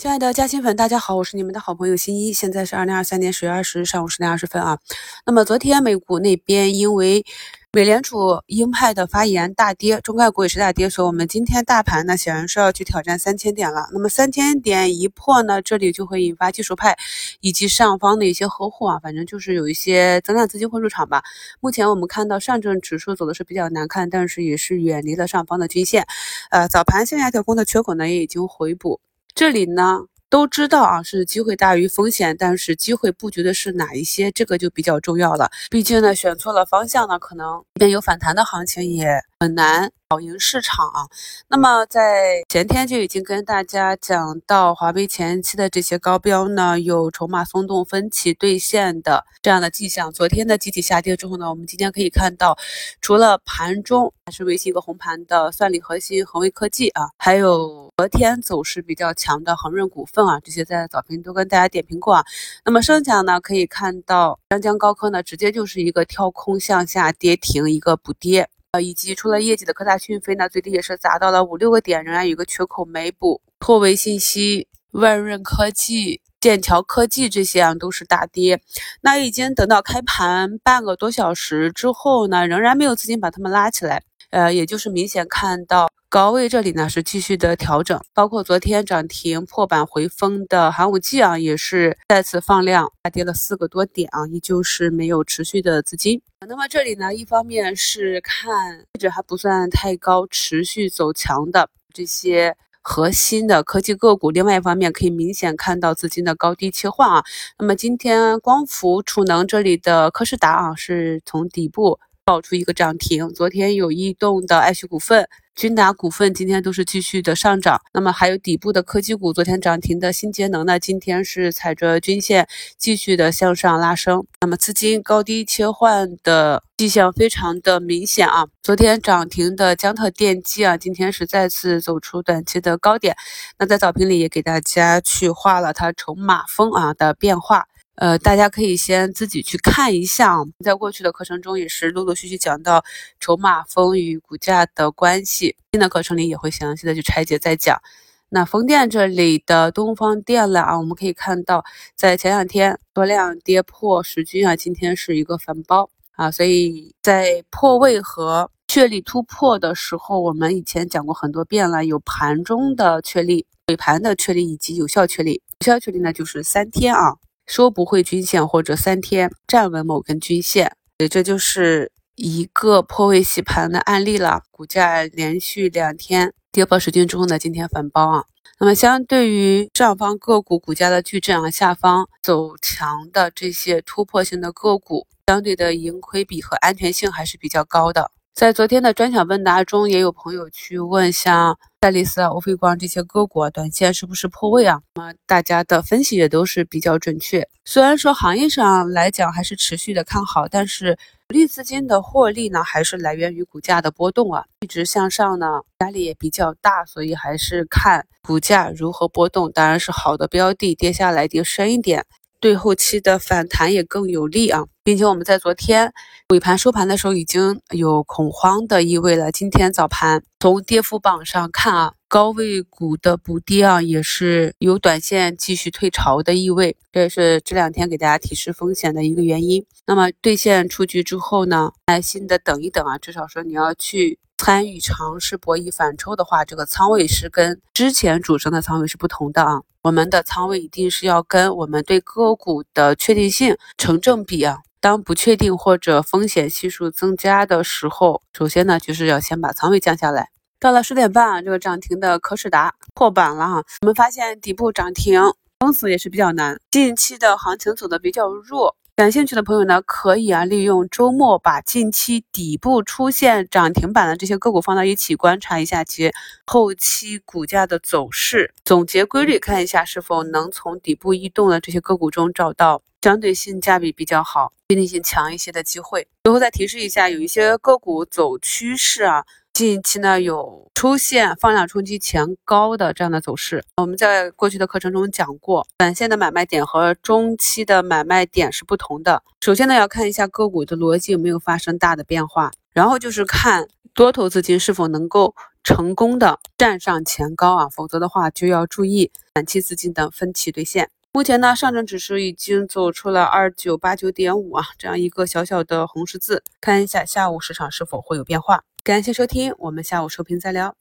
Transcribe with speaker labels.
Speaker 1: 亲爱的嘉兴粉，大家好，我是你们的好朋友新一。现在是二零二三年十月二十日上午十点二十分啊。那么昨天美股那边因为美联储鹰派的发言大跌，中概股也是大跌，所以我们今天大盘呢显然是要去挑战三千点了。那么三千点一破呢，这里就会引发技术派以及上方的一些呵护啊，反正就是有一些增量资金会入场吧。目前我们看到上证指数走的是比较难看，但是也是远离了上方的均线。呃，早盘向下跳空的缺口呢也已经回补。这里呢都知道啊，是机会大于风险，但是机会布局的是哪一些，这个就比较重要了。毕竟呢，选错了方向呢，可能这边有反弹的行情也很难。跑赢市场啊！那么在前天就已经跟大家讲到，华为前期的这些高标呢，有筹码松动、分歧兑现的这样的迹象。昨天的集体下跌之后呢，我们今天可以看到，除了盘中还是维系一个红盘的算力核心恒威科技啊，还有昨天走势比较强的恒润股份啊，这些在早评都跟大家点评过啊。那么剩下呢，可以看到张江高科呢，直接就是一个跳空向下跌停，一个补跌。呃，以及除了业绩的科大讯飞呢，最低也是砸到了五六个点，仍然有一个缺口没补。拓维信息、万润科技、剑桥科技这些啊都是大跌。那已经等到开盘半个多小时之后呢，仍然没有资金把它们拉起来。呃，也就是明显看到。高位这里呢是继续的调整，包括昨天涨停破板回封的寒武纪啊，也是再次放量，下跌了四个多点啊，依旧是没有持续的资金。那么这里呢，一方面是看位置还不算太高，持续走强的这些核心的科技个股；另外一方面可以明显看到资金的高低切换啊。那么今天光伏储能这里的科士达啊，是从底部爆出一个涨停，昨天有异动的爱旭股份。君达股份今天都是继续的上涨，那么还有底部的科技股，昨天涨停的新节能呢，今天是踩着均线继续的向上拉升，那么资金高低切换的迹象非常的明显啊。昨天涨停的江特电机啊，今天是再次走出短期的高点，那在早评里也给大家去画了它筹码峰啊的变化。呃，大家可以先自己去看一下，在过去的课程中也是陆陆续续讲到筹码峰与股价的关系，新的课程里也会详细的去拆解再讲。那风电这里的东方电缆啊，我们可以看到，在前两天多量跌破十均啊，今天是一个反包啊，所以在破位和确立突破的时候，我们以前讲过很多遍了，有盘中的确立、尾盘的确立以及有效确立。有效确立呢，就是三天啊。收不回均线或者三天站稳某根均线，这就是一个破位洗盘的案例了。股价连续两天跌破十均之后呢，今天反包啊。那么相对于上方个股股价的巨震啊，下方走强的这些突破性的个股，相对的盈亏比和安全性还是比较高的。在昨天的专享问答中，也有朋友去问，像赛利斯啊、欧菲光这些个股啊，短线是不是破位啊？那么大家的分析也都是比较准确。虽然说行业上来讲还是持续的看好，但是主力资金的获利呢，还是来源于股价的波动啊，一直向上呢，压力也比较大，所以还是看股价如何波动。当然是好的标的跌下来跌深一点。对后期的反弹也更有利啊，并且我们在昨天尾盘收盘的时候已经有恐慌的意味了。今天早盘从跌幅榜上看啊，高位股的补跌啊，也是有短线继续退潮的意味，这也是这两天给大家提示风险的一个原因。那么兑现出局之后呢，耐心的等一等啊，至少说你要去。参与尝试博弈反抽的话，这个仓位是跟之前主升的仓位是不同的啊。我们的仓位一定是要跟我们对个股的确定性成正比啊。当不确定或者风险系数增加的时候，首先呢就是要先把仓位降下来。到了十点半啊，这个涨停的可士达破板了哈。我们发现底部涨停封死也是比较难，近期的行情走的比较弱。感兴趣的朋友呢，可以啊利用周末把近期底部出现涨停板的这些个股放到一起，观察一下其后期股价的走势，总结规律，看一下是否能从底部异动的这些个股中找到相对性价比比较好、确定性强一些的机会。最后再提示一下，有一些个股走趋势啊。近期呢有出现放量冲击前高的这样的走势，我们在过去的课程中讲过，短线的买卖点和中期的买卖点是不同的。首先呢要看一下个股的逻辑有没有发生大的变化，然后就是看多头资金是否能够成功的站上前高啊，否则的话就要注意短期资金的分歧兑现。目前呢，上证指数已经走出了二九八九点五啊这样一个小小的红十字，看一下下午市场是否会有变化。感谢收听，我们下午收评再聊。